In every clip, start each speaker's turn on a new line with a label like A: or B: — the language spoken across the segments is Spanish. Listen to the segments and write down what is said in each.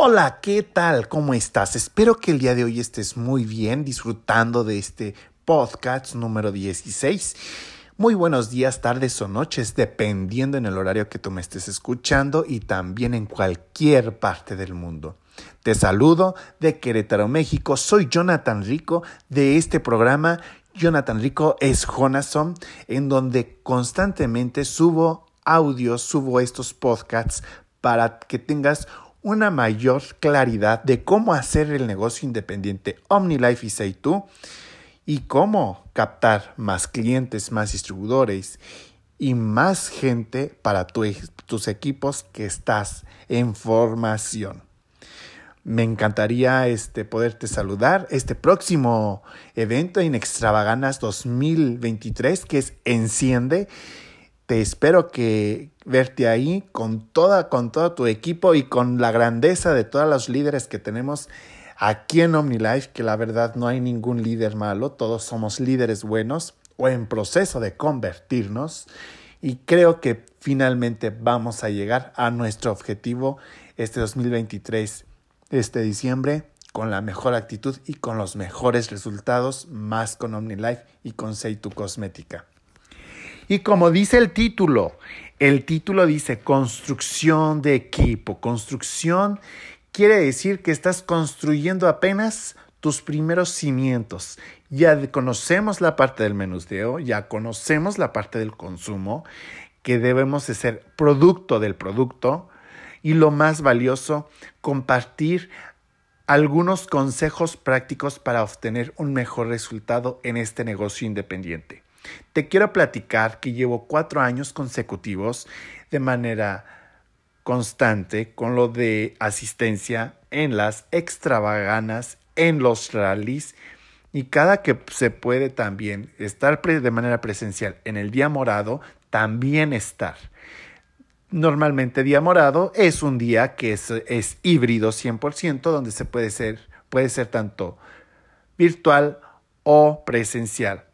A: Hola, ¿qué tal? ¿Cómo estás? Espero que el día de hoy estés muy bien disfrutando de este podcast número 16. Muy buenos días, tardes o noches, dependiendo en el horario que tú me estés escuchando y también en cualquier parte del mundo. Te saludo de Querétaro, México. Soy Jonathan Rico de este programa. Jonathan Rico es Jonason, en donde constantemente subo audios, subo estos podcasts para que tengas una mayor claridad de cómo hacer el negocio independiente OmniLife y say y cómo captar más clientes, más distribuidores y más gente para tus equipos que estás en formación. Me encantaría este, poderte saludar este próximo evento en Extravaganas 2023 que es Enciende te espero que verte ahí con toda, con todo tu equipo y con la grandeza de todos los líderes que tenemos aquí en OmniLife, que la verdad no hay ningún líder malo, todos somos líderes buenos o en proceso de convertirnos. Y creo que finalmente vamos a llegar a nuestro objetivo este 2023, este diciembre, con la mejor actitud y con los mejores resultados, más con OmniLife y con Seitu Cosmética. Y como dice el título, el título dice construcción de equipo. Construcción quiere decir que estás construyendo apenas tus primeros cimientos. Ya conocemos la parte del menudeo, ya conocemos la parte del consumo, que debemos de ser producto del producto y lo más valioso, compartir algunos consejos prácticos para obtener un mejor resultado en este negocio independiente. Te quiero platicar que llevo cuatro años consecutivos de manera constante con lo de asistencia en las extravaganas, en los rallies y cada que se puede también estar de manera presencial en el día morado, también estar. Normalmente día morado es un día que es, es híbrido 100%, donde se puede ser, puede ser tanto virtual o presencial.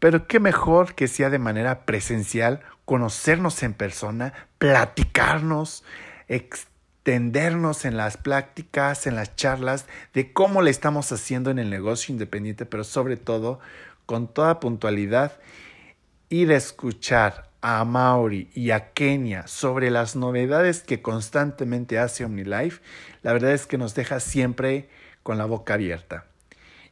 A: Pero qué mejor que sea de manera presencial, conocernos en persona, platicarnos, extendernos en las pláticas, en las charlas de cómo le estamos haciendo en el negocio independiente, pero sobre todo con toda puntualidad, ir a escuchar a Mauri y a Kenia sobre las novedades que constantemente hace OmniLife, la verdad es que nos deja siempre con la boca abierta.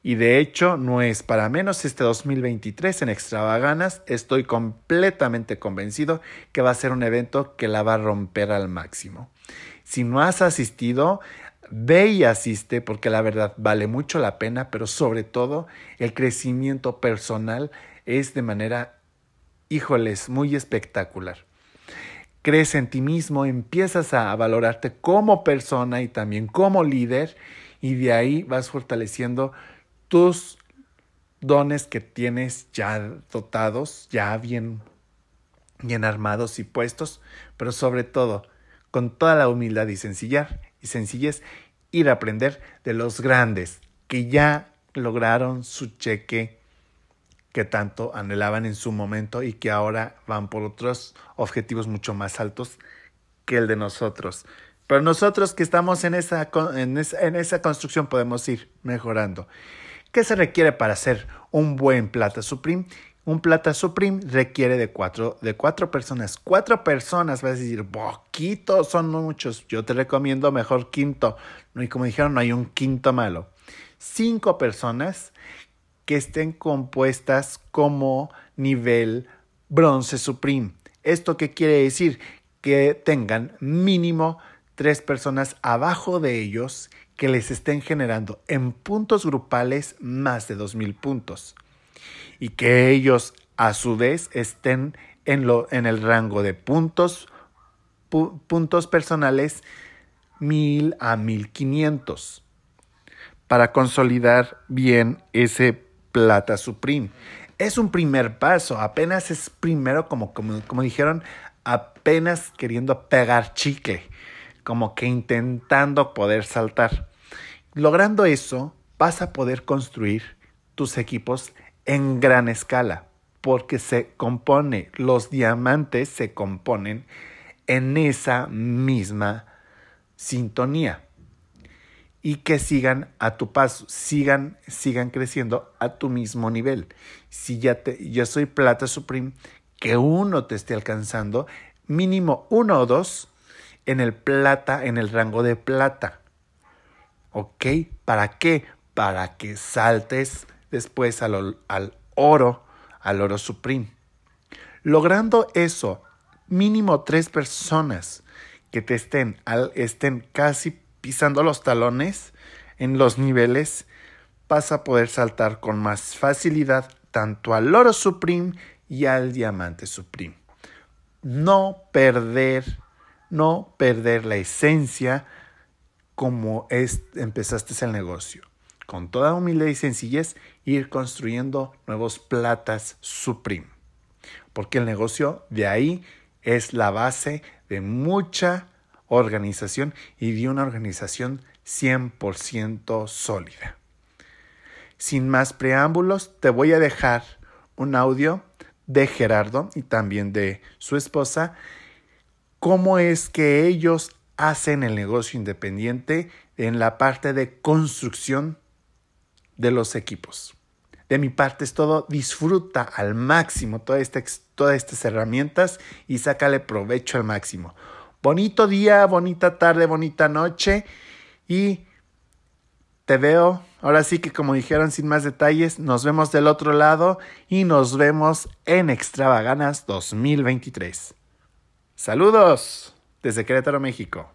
A: Y de hecho, no es para menos este 2023 en Extravaganas. Estoy completamente convencido que va a ser un evento que la va a romper al máximo. Si no has asistido, ve y asiste porque la verdad vale mucho la pena, pero sobre todo el crecimiento personal es de manera, híjoles, muy espectacular. Crees en ti mismo, empiezas a valorarte como persona y también como líder y de ahí vas fortaleciendo tus dones que tienes ya dotados, ya bien, bien armados y puestos, pero sobre todo con toda la humildad y sencillez, y sencillez ir a aprender de los grandes que ya lograron su cheque que tanto anhelaban en su momento y que ahora van por otros objetivos mucho más altos que el de nosotros. Pero nosotros que estamos en esa, en esa, en esa construcción podemos ir mejorando. ¿Qué se requiere para hacer un buen plata supreme? Un plata supreme requiere de cuatro, de cuatro personas. Cuatro personas, vas a decir, poquito, son muchos. Yo te recomiendo mejor quinto. Y como dijeron, no hay un quinto malo. Cinco personas que estén compuestas como nivel bronce supreme. ¿Esto qué quiere decir? Que tengan mínimo tres personas abajo de ellos que les estén generando en puntos grupales más de 2.000 puntos y que ellos a su vez estén en, lo, en el rango de puntos, puntos personales 1.000 a 1.500 para consolidar bien ese plata supreme. Es un primer paso, apenas es primero como, como, como dijeron, apenas queriendo pegar chicle como que intentando poder saltar. Logrando eso, vas a poder construir tus equipos en gran escala, porque se compone, los diamantes se componen en esa misma sintonía. y que sigan a tu paso, sigan, sigan creciendo a tu mismo nivel. Si ya te, yo soy plata supreme, que uno te esté alcanzando, mínimo uno o dos en el plata, en el rango de plata. ¿Ok? ¿Para qué? Para que saltes después al, al oro, al oro supreme. Logrando eso, mínimo tres personas que te estén, estén casi pisando los talones en los niveles, vas a poder saltar con más facilidad tanto al oro supreme y al diamante supreme. No perder, no perder la esencia como es, empezaste el negocio. Con toda humildad y sencillez, ir construyendo nuevos platas supreme. Porque el negocio de ahí es la base de mucha organización y de una organización 100% sólida. Sin más preámbulos, te voy a dejar un audio de Gerardo y también de su esposa, cómo es que ellos hacen el negocio independiente en la parte de construcción de los equipos. De mi parte es todo, disfruta al máximo todas estas herramientas y sácale provecho al máximo. Bonito día, bonita tarde, bonita noche y te veo. Ahora sí que como dijeron sin más detalles, nos vemos del otro lado y nos vemos en Extravaganas 2023. Saludos desde Querétaro, México.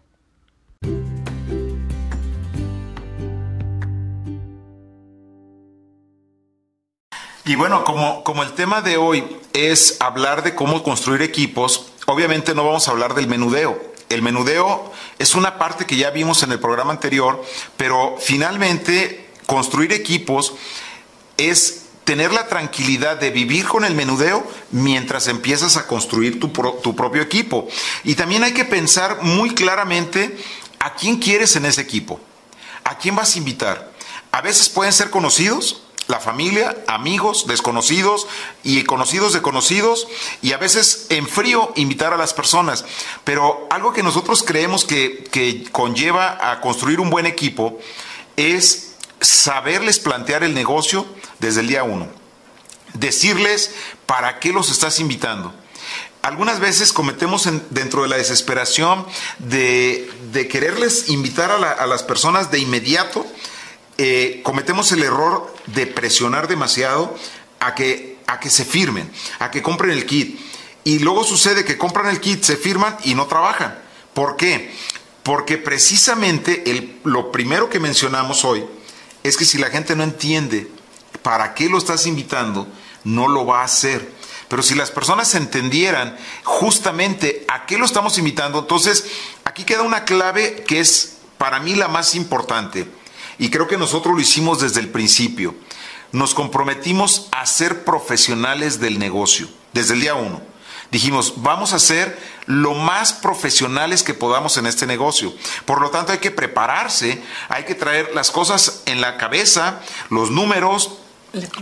B: Y bueno, como, como el tema de hoy es hablar de cómo construir equipos, obviamente no vamos a hablar del menudeo. El menudeo es una parte que ya vimos en el programa anterior, pero finalmente construir equipos es tener la tranquilidad de vivir con el menudeo mientras empiezas a construir tu, tu propio equipo. Y también hay que pensar muy claramente a quién quieres en ese equipo, a quién vas a invitar. A veces pueden ser conocidos, la familia, amigos, desconocidos y conocidos de conocidos y a veces en frío invitar a las personas. Pero algo que nosotros creemos que, que conlleva a construir un buen equipo es saberles plantear el negocio desde el día uno. Decirles para qué los estás invitando algunas veces cometemos dentro de la desesperación de, quererles invitar a, las personas de inmediato eh, cometemos el error de presionar demasiado a que, se firmen, a que compren el kit. Y luego sucede que compran el kit, se firman y no trabajan. ¿Por qué? Porque precisamente lo primero que mencionamos hoy es que si la gente no entiende para qué lo estás invitando, no lo va a hacer. Pero si las personas entendieran justamente a qué lo estamos invitando, entonces aquí queda una clave que es para mí la más importante y creo que nosotros lo hicimos desde el principio. Nos comprometimos a ser profesionales del negocio, desde el día uno. Dijimos, vamos a ser lo más profesionales que podamos en este negocio. Por lo tanto, hay que prepararse, hay que traer las cosas en la cabeza, los números,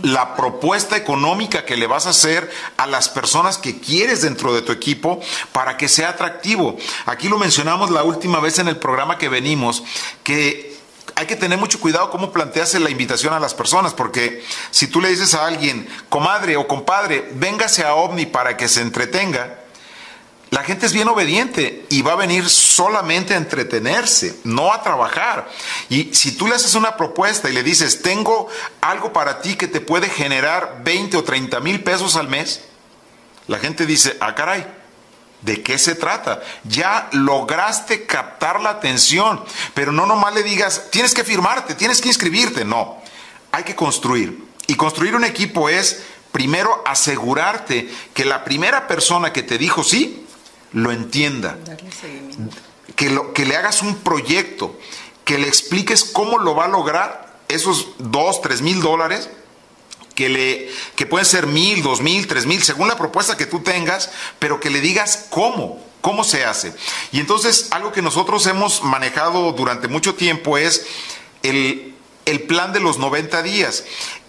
B: la propuesta económica que le vas a hacer a las personas que quieres dentro de tu equipo para que sea atractivo. Aquí lo mencionamos la última vez en el programa que venimos, que hay que tener mucho cuidado cómo planteas la invitación a las personas, porque si tú le dices a alguien, comadre o compadre, véngase a OVNI para que se entretenga, la gente es bien obediente y va a venir solamente a entretenerse, no a trabajar. Y si tú le haces una propuesta y le dices, tengo algo para ti que te puede generar 20 o 30 mil pesos al mes, la gente dice, ah, caray, ¿De qué se trata? Ya lograste captar la atención, pero no nomás le digas, tienes que firmarte, tienes que inscribirte, no, hay que construir. Y construir un equipo es, primero, asegurarte que la primera persona que te dijo sí, lo entienda. Que, lo, que le hagas un proyecto, que le expliques cómo lo va a lograr esos dos, tres mil dólares que, le, que pueden ser mil, dos mil, tres mil, según la propuesta que tú tengas, pero que le digas cómo, cómo se hace. Y entonces algo que nosotros hemos manejado durante mucho tiempo es el, el plan de los 90 días.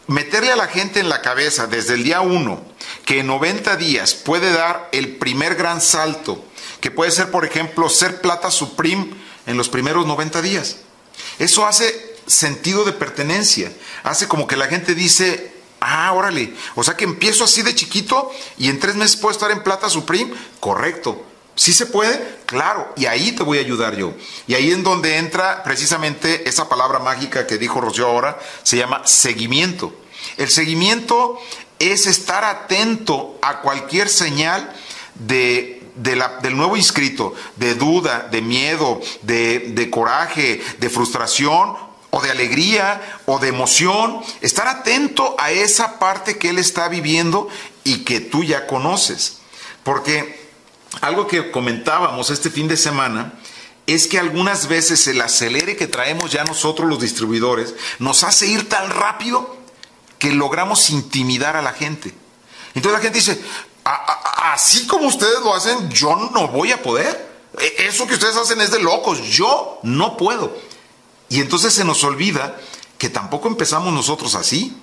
B: Meterle a la gente en la cabeza desde el día uno que en 90 días puede dar el primer gran salto, que puede ser, por ejemplo, ser plata supreme en los primeros 90 días. Eso hace sentido de pertenencia. Hace como que la gente dice, ah, órale, o sea que empiezo así de chiquito y en tres meses puedo estar en plata Supreme. Correcto. ¿Sí se puede? Claro, y ahí te voy a ayudar yo. Y ahí en donde entra precisamente esa palabra mágica que dijo Rocío ahora, se llama seguimiento. El seguimiento es estar atento a cualquier señal de, del nuevo inscrito, de duda, de miedo, de, de coraje, de frustración o de alegría o de emoción. Estar atento a esa parte que él está viviendo y que tú ya conoces. Porque algo que comentábamos este fin de semana es que algunas veces el acelere que traemos ya nosotros los distribuidores nos hace ir tan rápido que logramos intimidar a la gente. Entonces la gente dice, así como ustedes lo hacen, yo no voy a poder. E, eso que ustedes hacen es de locos, yo no puedo. Y entonces se nos olvida que tampoco empezamos nosotros así.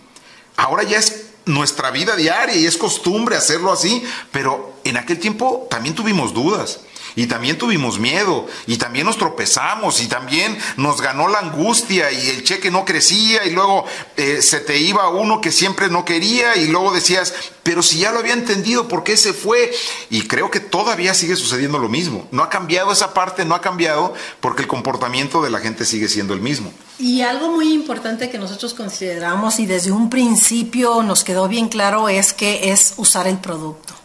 B: Ahora ya es nuestra vida diaria y es costumbre hacerlo así, pero en aquel tiempo también tuvimos dudas. Y también tuvimos miedo, y también nos tropezamos, y también nos ganó la angustia, y el cheque no crecía, y luego eh, se te iba uno que siempre no quería, y luego decías, pero si ya lo había entendido, ¿por qué se fue? Y creo que todavía sigue sucediendo lo mismo. No ha cambiado esa parte, no ha cambiado, porque el comportamiento de la gente sigue siendo el mismo.
C: Y algo muy importante que nosotros consideramos y desde un principio nos quedó bien claro es que es usar el producto.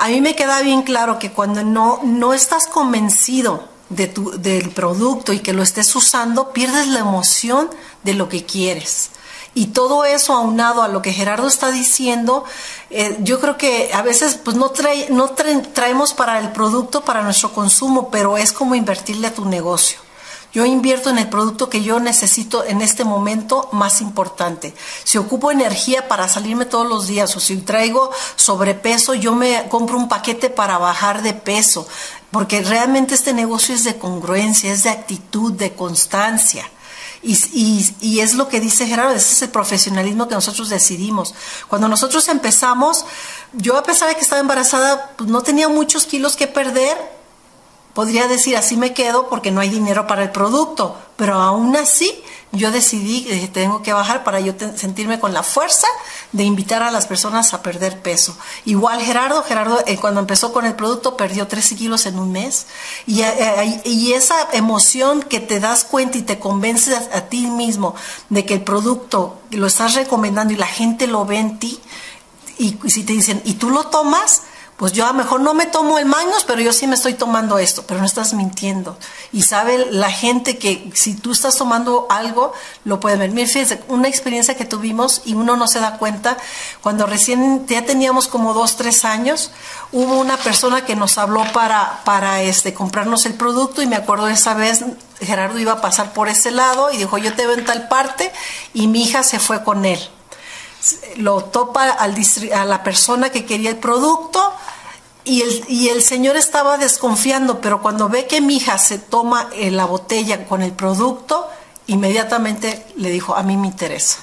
C: A mí me queda bien claro que cuando no, no estás convencido de tu, del producto y que lo estés usando, pierdes la emoción de lo que quieres. Y todo eso aunado a lo que Gerardo está diciendo, eh, yo creo que a veces pues no, trae, no traemos para el producto, para nuestro consumo, pero es como invertirle a tu negocio. Yo invierto en el producto que yo necesito en este momento más importante. Si ocupo energía para salirme todos los días o si traigo sobrepeso, yo me compro un paquete para bajar de peso, porque realmente este negocio es de congruencia, es de actitud, de constancia. Y, es lo que dice Gerardo, ese es el profesionalismo que nosotros decidimos. Cuando nosotros empezamos, yo a pesar de que estaba embarazada, pues no tenía muchos kilos que perder, podría decir así me quedo porque no hay dinero para el producto, pero aún así yo decidí que tengo que bajar para yo sentirme con la fuerza de invitar a las personas a perder peso. Igual Gerardo, Gerardo eh, cuando empezó con el producto perdió 13 kilos en un mes y, eh, y esa emoción que te das cuenta y te convences a, a ti mismo de que el producto lo estás recomendando y la gente lo ve en ti y si te dicen, ¿y tú lo tomas? Pues yo a lo mejor no me tomo el Magnus, pero yo sí me estoy tomando esto, pero no estás mintiendo. Y sabe la gente que si tú estás tomando algo, lo puede ver. Mira, fíjense, una experiencia que tuvimos y uno no se da cuenta, cuando recién ya teníamos como dos, tres años, hubo una persona que nos habló para, para este, comprarnos el producto y me acuerdo esa vez Gerardo iba a pasar por ese lado y dijo, yo te veo en tal parte y mi hija se fue con él lo topa al a la persona que quería el producto, y el, y el señor estaba desconfiando, pero cuando ve que mi hija se toma eh, la botella con el producto, inmediatamente le dijo, a mí me interesa.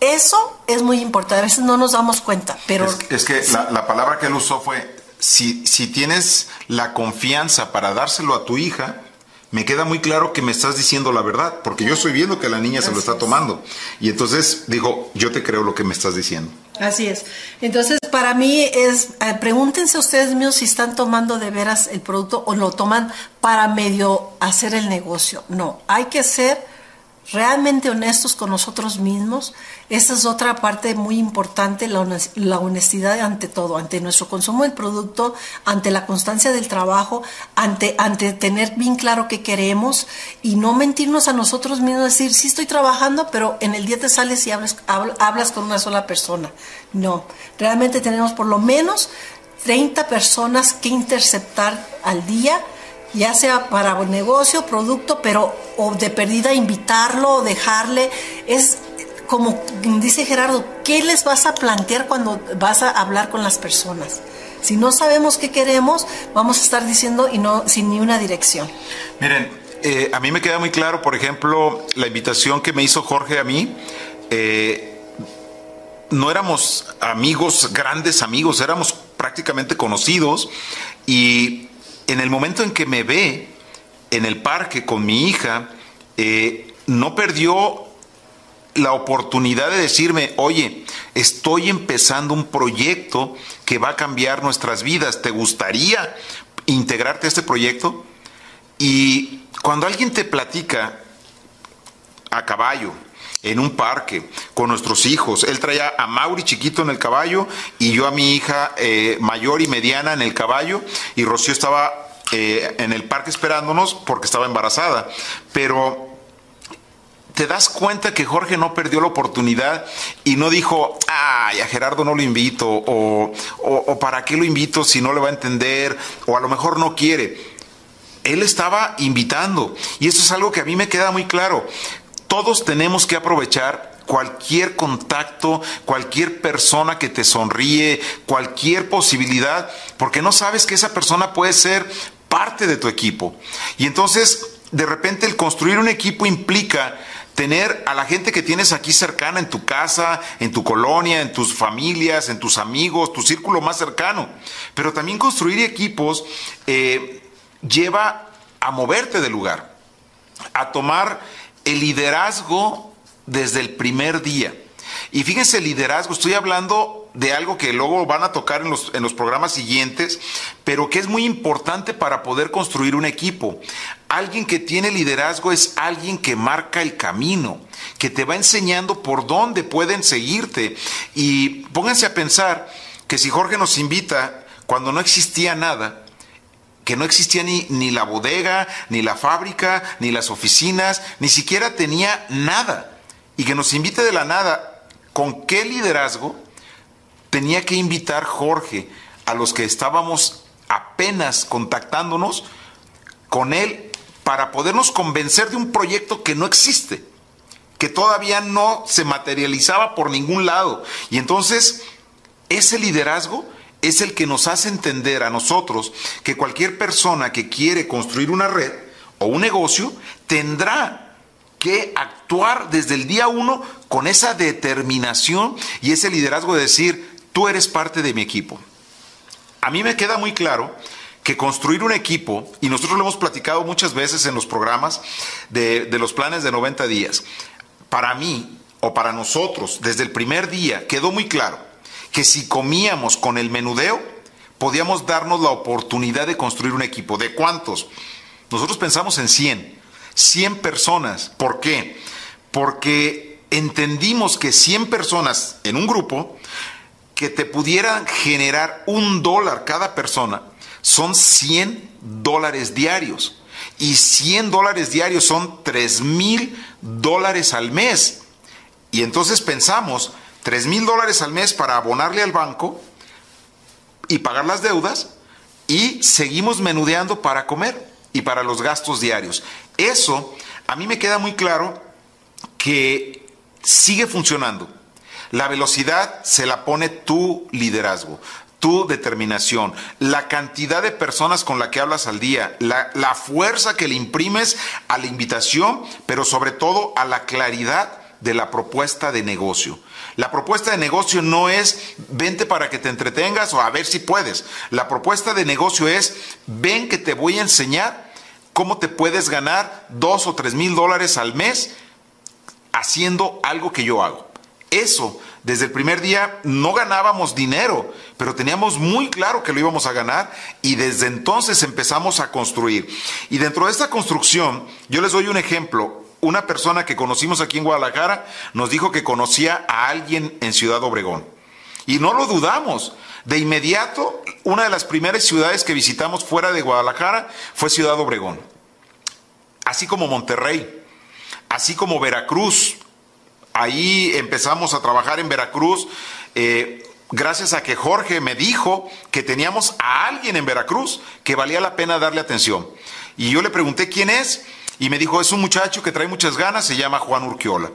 C: Eso es muy importante, a veces no nos damos cuenta, pero...
B: Es, que la, la, palabra que él usó fue, si, si tienes la confianza para dárselo a tu hija, me queda muy claro que me estás diciendo la verdad, porque yo estoy viendo que la niña se lo está tomando. Y entonces dijo, yo te creo lo que me estás diciendo.
C: Así es. Entonces, para mí es, eh, pregúntense ustedes mismos si están tomando de veras el producto o lo toman para medio hacer el negocio. No, hay que ser realmente honestos con nosotros mismos. Esa es otra parte muy importante, la honestidad ante todo, ante nuestro consumo del producto, ante la constancia del trabajo, ante, ante tener bien claro qué queremos y no mentirnos a nosotros mismos, decir, sí estoy trabajando, pero en el día te sales y hablas, hablas con una sola persona. No, realmente tenemos por lo menos 30 personas que interceptar al día ya sea para negocio, producto, pero o de perdida invitarlo o dejarle, es como dice Gerardo, ¿qué les vas a plantear cuando vas a hablar con las personas? Si no sabemos qué queremos, vamos a estar diciendo y no sin ni una dirección.
B: Miren, eh, a mí me queda muy claro, por ejemplo, la invitación que me hizo Jorge a mí. Eh, no éramos amigos, grandes amigos, éramos prácticamente conocidos y en el momento en que me ve en el parque con mi hija, eh, no perdió la oportunidad de decirme, oye, estoy empezando un proyecto que va a cambiar nuestras vidas, ¿te gustaría integrarte a este proyecto? Y cuando alguien te platica a caballo, en un parque, con nuestros hijos, él traía a Mauri chiquito en el caballo y yo a mi hija eh, mayor y mediana en el caballo y Rocío estaba eh, en el parque esperándonos porque estaba embarazada. Pero te das cuenta que Jorge no perdió la oportunidad y no dijo, ay, a Gerardo no lo invito, o, o, para qué lo invito si no le va a entender, o a lo mejor no quiere. Él estaba invitando y eso es algo que a mí me queda muy claro. Todos tenemos que aprovechar cualquier contacto, cualquier persona que te sonríe, cualquier posibilidad, porque no sabes que esa persona puede ser parte de tu equipo. Y entonces, de repente, el construir un equipo implica tener a la gente que tienes aquí cercana en tu casa, en tu colonia, en tus familias, en tus amigos, tu círculo más cercano. Pero también construir equipos eh, lleva a moverte del lugar, a tomar el liderazgo desde el primer día. Y fíjense, liderazgo, estoy hablando de algo que luego van a tocar en los, en los programas siguientes, pero que es muy importante para poder construir un equipo. Alguien que tiene liderazgo es alguien que marca el camino, que te va enseñando por dónde pueden seguirte. Y pónganse a pensar que si Jorge nos invita cuando no existía nada, que no existía ni, ni, la bodega, ni la fábrica, ni las oficinas, ni siquiera tenía nada. Y que nos invite de la nada, ¿con qué liderazgo? tenía que invitar Jorge a los que estábamos apenas contactándonos con él para podernos convencer de un proyecto que no existe, que todavía no se materializaba por ningún lado. Y entonces, ese liderazgo es el que nos hace entender a nosotros que cualquier persona que quiere construir una red o un negocio tendrá que actuar desde el día uno con esa determinación y ese liderazgo de decir, tú eres parte de mi equipo. A mí me queda muy claro que construir un equipo, y nosotros lo hemos platicado muchas veces en los programas de, los planes de 90 días, para mí o para nosotros, desde el primer día, quedó muy claro que si comíamos con el menudeo, podíamos darnos la oportunidad de construir un equipo. ¿De cuántos? Nosotros pensamos en 100, 100 personas. ¿Por qué? Porque entendimos que 100 personas en un grupo que te pudieran generar un dólar cada persona, son 100 dólares diarios. Y 100 dólares diarios son 3 mil dólares al mes. Y entonces pensamos, 3 mil dólares al mes para abonarle al banco y pagar las deudas y seguimos menudeando para comer y para los gastos diarios. Eso a mí me queda muy claro que sigue funcionando. La velocidad se la pone tu liderazgo, tu determinación, la cantidad de personas con la que hablas al día, la, la, fuerza que le imprimes a la invitación, pero sobre todo a la claridad de la propuesta de negocio. La propuesta de negocio no es vente para que te entretengas o a ver si puedes. La propuesta de negocio es ven que te voy a enseñar cómo te puedes ganar dos o tres mil dólares al mes haciendo algo que yo hago. Eso, desde el primer día no ganábamos dinero, pero teníamos muy claro que lo íbamos a ganar y desde entonces empezamos a construir. Y dentro de esta construcción, yo les doy un ejemplo. Una persona que conocimos aquí en Guadalajara nos dijo que conocía a alguien en Ciudad Obregón. Y no lo dudamos. De inmediato, una de las primeras ciudades que visitamos fuera de Guadalajara fue Ciudad Obregón. Así como Monterrey, así como Veracruz, Ahí empezamos a trabajar en Veracruz. Eh, gracias a que Jorge me dijo que teníamos a alguien en Veracruz que valía la pena darle atención. Y yo le pregunté quién es y me dijo, es un muchacho que trae muchas ganas, se llama Juan Urquiola.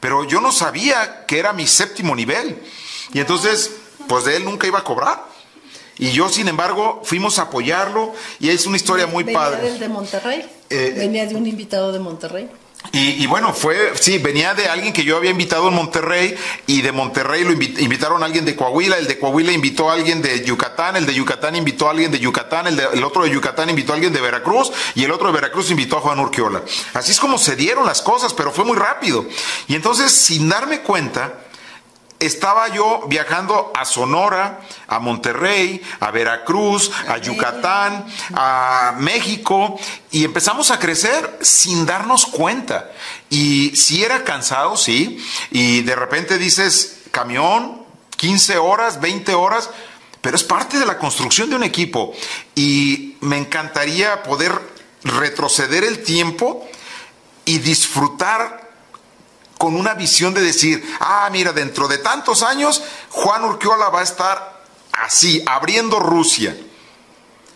B: Pero yo no sabía que era mi séptimo nivel. Y entonces, pues de él nunca iba a cobrar. Y yo, sin embargo, fuimos a apoyarlo y es una historia muy
C: Venía
B: padre.
C: Del de Monterrey. Eh, Venía de un invitado de Monterrey.
B: Y, bueno, fue, sí, venía de alguien que yo había invitado en Monterrey y de Monterrey lo invitaron a alguien de Coahuila, el de Coahuila invitó a alguien de Yucatán, el de Yucatán invitó a alguien de Yucatán, el, el otro de Yucatán invitó a alguien de Veracruz y el otro de Veracruz invitó a Juan Urquiola. Así es como se dieron las cosas, pero fue muy rápido. Y entonces, sin darme cuenta, estaba yo viajando a Sonora, a Monterrey, a Veracruz, a Yucatán, a México, y empezamos a crecer sin darnos cuenta. Y si era cansado, sí, y de repente dices, camión, 15 horas, 20 horas, pero es parte de la construcción de un equipo. Y me encantaría poder retroceder el tiempo y disfrutar con una visión de decir, ah, mira, dentro de tantos años, Juan Urquiola va a estar así, abriendo Rusia.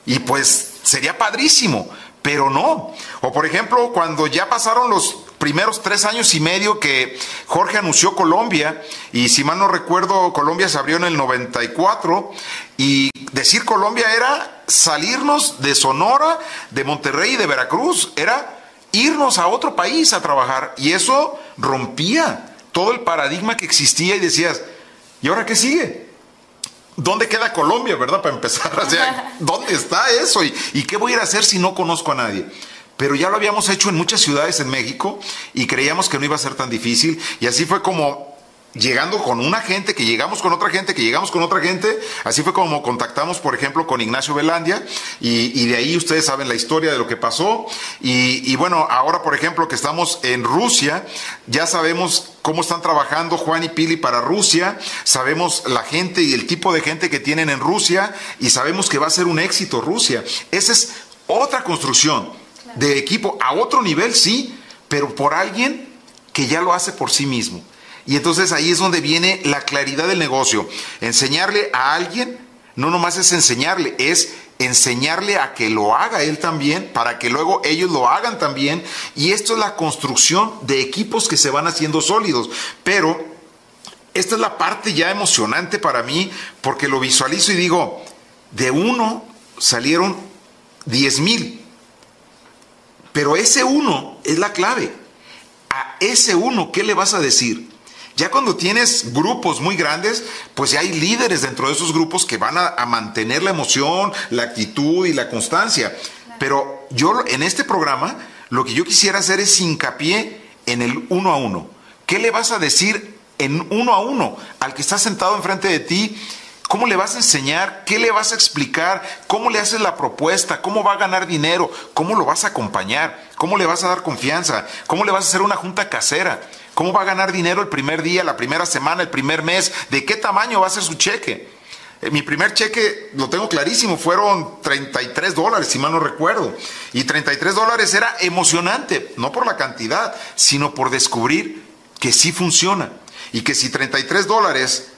B: Y pues sería padrísimo, pero no. O por ejemplo, cuando ya pasaron los primeros tres años y medio que Jorge anunció Colombia, y si mal no recuerdo, Colombia se abrió en el 94, y decir Colombia era salirnos de Sonora, de Monterrey y de Veracruz, era irnos a otro país a trabajar. Y eso rompía todo el paradigma que existía y decías, ¿y ahora qué sigue? ¿Dónde queda Colombia, verdad? Para empezar, o ¿dónde está eso? ¿Y, ¿Y qué voy a ir a hacer si no conozco a nadie? Pero ya lo habíamos hecho en muchas ciudades en México y creíamos que no iba a ser tan difícil. Y así fue como llegando con una gente, que llegamos con otra gente, que llegamos con otra gente. Así fue como contactamos, por ejemplo, con Ignacio Velandia y, de ahí ustedes saben la historia de lo que pasó. Y, bueno, ahora, por ejemplo, que estamos en Rusia, ya sabemos cómo están trabajando Juan y Pili para Rusia, sabemos la gente y el tipo de gente que tienen en Rusia y sabemos que va a ser un éxito Rusia. Esa es otra construcción de equipo a otro nivel, sí, pero por alguien que ya lo hace por sí mismo. Y entonces ahí es donde viene la claridad del negocio. Enseñarle a alguien, no nomás es enseñarle, es enseñarle a que lo haga él también, para que luego ellos lo hagan también. Y esto es la construcción de equipos que se van haciendo sólidos. Pero esta es la parte ya emocionante para mí, porque lo visualizo y digo, de uno salieron diez mil. Pero ese uno es la clave. A ese uno, ¿qué le vas a decir? Ya cuando tienes grupos muy grandes, pues ya hay líderes dentro de esos grupos que van a, mantener la emoción, la actitud y la constancia. Pero yo en este programa lo que yo quisiera hacer es hincapié en el uno a uno. ¿Qué le vas a decir en uno a uno al que está sentado enfrente de ti? ¿Cómo le vas a enseñar? ¿Qué le vas a explicar? ¿Cómo le haces la propuesta? ¿Cómo va a ganar dinero? ¿Cómo lo vas a acompañar? ¿Cómo le vas a dar confianza? ¿Cómo le vas a hacer una junta casera? ¿Cómo va a ganar dinero el primer día, la primera semana, el primer mes? ¿De qué tamaño va a ser su cheque? Eh, mi primer cheque, lo tengo clarísimo, fueron 33 dólares, si mal no recuerdo. Y 33 dólares era emocionante, no por la cantidad, sino por descubrir que sí funciona. Y que si 33 dólares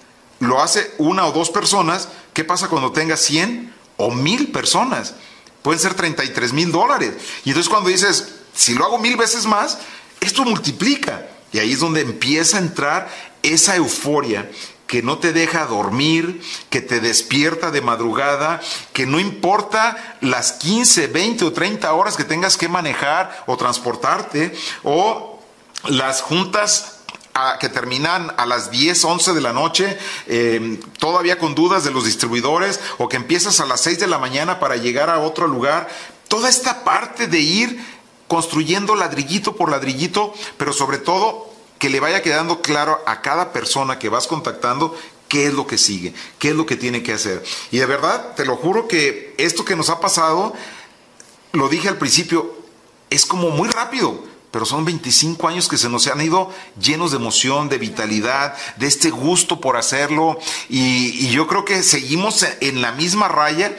B: lo hace una o dos personas, ¿qué pasa cuando tenga 100 o 1000 personas? Pueden ser 33 mil dólares. Y entonces cuando dices, si lo hago mil veces más, esto multiplica. Y ahí es donde empieza a entrar esa euforia que no te deja dormir, que te despierta de madrugada, que no importa las 15, 20 o 30 horas que tengas que manejar o transportarte, o las juntas ah, que terminan a las 10, 11 de la noche, eh, todavía con dudas de los distribuidores, o que empiezas a las 6 de la mañana para llegar a otro lugar. Toda esta parte de ir construyendo ladrillito por ladrillito, pero sobre todo que le vaya quedando claro a cada persona que vas contactando qué es lo que sigue, qué es lo que tiene que hacer. Y de verdad, te lo juro que esto que nos ha pasado, lo dije al principio, es como muy rápido, pero son 25 años que se nos han ido llenos de emoción, de vitalidad, de este gusto por hacerlo. Y, y yo creo que seguimos en la misma raya,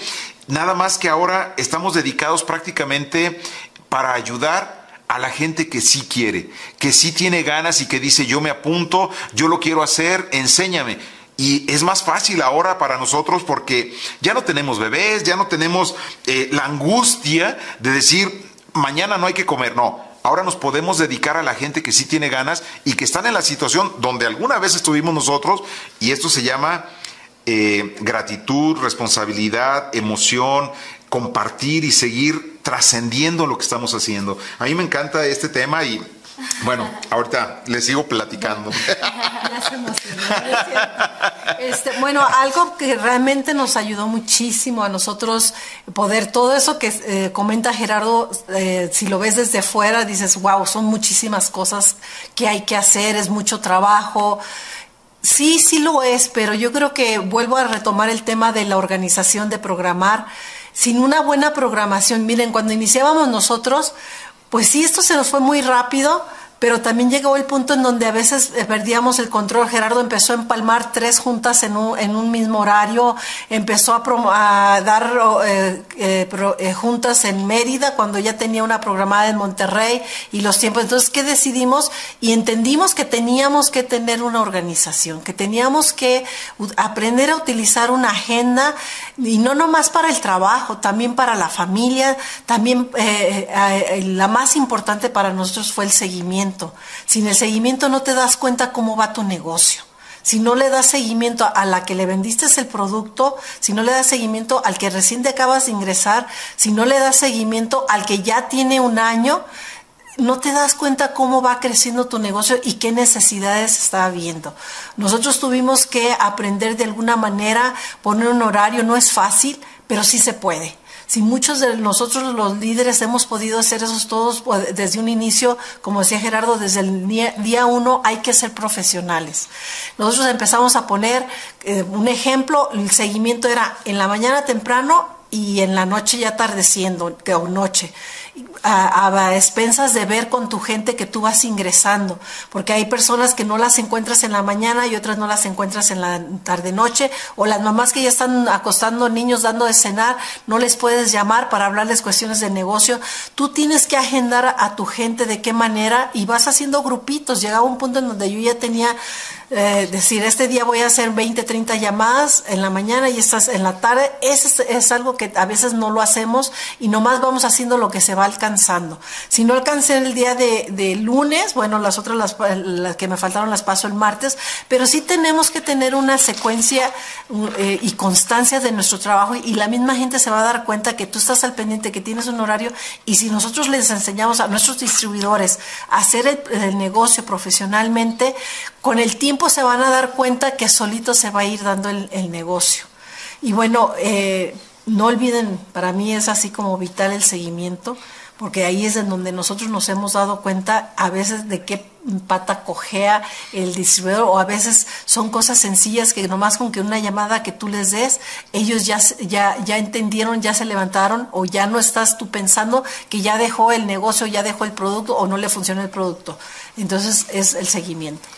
B: nada más que ahora estamos dedicados prácticamente para ayudar a la gente que sí quiere, que sí tiene ganas y que dice yo me apunto, yo lo quiero hacer, enséñame. Y es más fácil ahora para nosotros porque ya no tenemos bebés, ya no tenemos eh, la angustia de decir mañana no hay que comer, no. Ahora nos podemos dedicar a la gente que sí tiene ganas y que están en la situación donde alguna vez estuvimos nosotros y esto se llama eh, gratitud, responsabilidad, emoción, compartir y seguir trascendiendo lo que estamos haciendo. A mí me encanta este tema y Bueno, ahorita les sigo platicando.
C: este, bueno, algo que realmente nos ayudó muchísimo a nosotros poder, todo eso que eh, comenta Gerardo, eh, si lo ves desde fuera, dices, wow, son muchísimas cosas que hay que hacer, es mucho trabajo. Sí, sí lo es, pero yo creo que vuelvo a retomar el tema de la organización, de programar. Sin una buena programación, miren, cuando iniciábamos nosotros, pues sí, esto se nos fue muy rápido, pero también llegó el punto en donde a veces eh, perdíamos el control. Gerardo empezó a empalmar tres juntas en un, en un mismo horario, empezó a, a dar eh, eh, eh, juntas en Mérida cuando ya tenía una programada en Monterrey y los tiempos. Entonces, ¿qué decidimos? Y entendimos que teníamos que tener una organización, que teníamos que aprender a utilizar una agenda y no nomás para el trabajo, también para la familia, también la más importante para nosotros fue el seguimiento sin el seguimiento no te das cuenta cómo va tu negocio. Si no le das seguimiento a la que le vendiste el producto, si no le das seguimiento al que recién te acabas de ingresar, si no le das seguimiento al que ya tiene un año, no te das cuenta cómo va creciendo tu negocio y qué necesidades está habiendo. Nosotros tuvimos que aprender de alguna manera, poner un horario, no es fácil, pero sí se puede si muchos de nosotros los líderes hemos podido hacer eso todos pues, desde un inicio, como decía Gerardo, desde el día, uno hay que ser profesionales. Nosotros empezamos a poner eh, un ejemplo, el seguimiento era en la mañana temprano y en la noche ya atardeciendo, o noche a, expensas de ver con tu gente que tú vas ingresando, porque hay personas que no las encuentras en la mañana y otras no las encuentras en la tarde-noche, o las mamás que ya están acostando niños dando de cenar, no les puedes llamar para hablarles cuestiones de negocio. Tú tienes que agendar a tu gente de qué manera y vas haciendo grupitos. Llegaba un punto en donde yo ya tenía eh, decir, este día voy a hacer 20, 30 llamadas en la mañana y estas en la tarde, eso es, algo que a veces no lo hacemos y nomás vamos haciendo lo que se va alcanzando. Si no alcancé el día de, lunes, bueno, las otras, las, las, que me faltaron las paso el martes, pero sí tenemos que tener una secuencia eh, y constancia de nuestro trabajo y la misma gente se va a dar cuenta que tú estás al pendiente, que tienes un horario y si nosotros les enseñamos a nuestros distribuidores a hacer el negocio profesionalmente, con el tiempo se van a dar cuenta que solito se va a ir dando el, negocio. Y bueno, eh, no olviden, para mí es así como vital el seguimiento, porque ahí es en donde nosotros nos hemos dado cuenta a veces de qué pata cojea el distribuidor o a veces son cosas sencillas que nomás con que una llamada que tú les des, ellos ya, ya, ya entendieron, ya se levantaron o ya no estás tú pensando que ya dejó el negocio, ya dejó el producto o no le funciona el producto. Entonces es el seguimiento.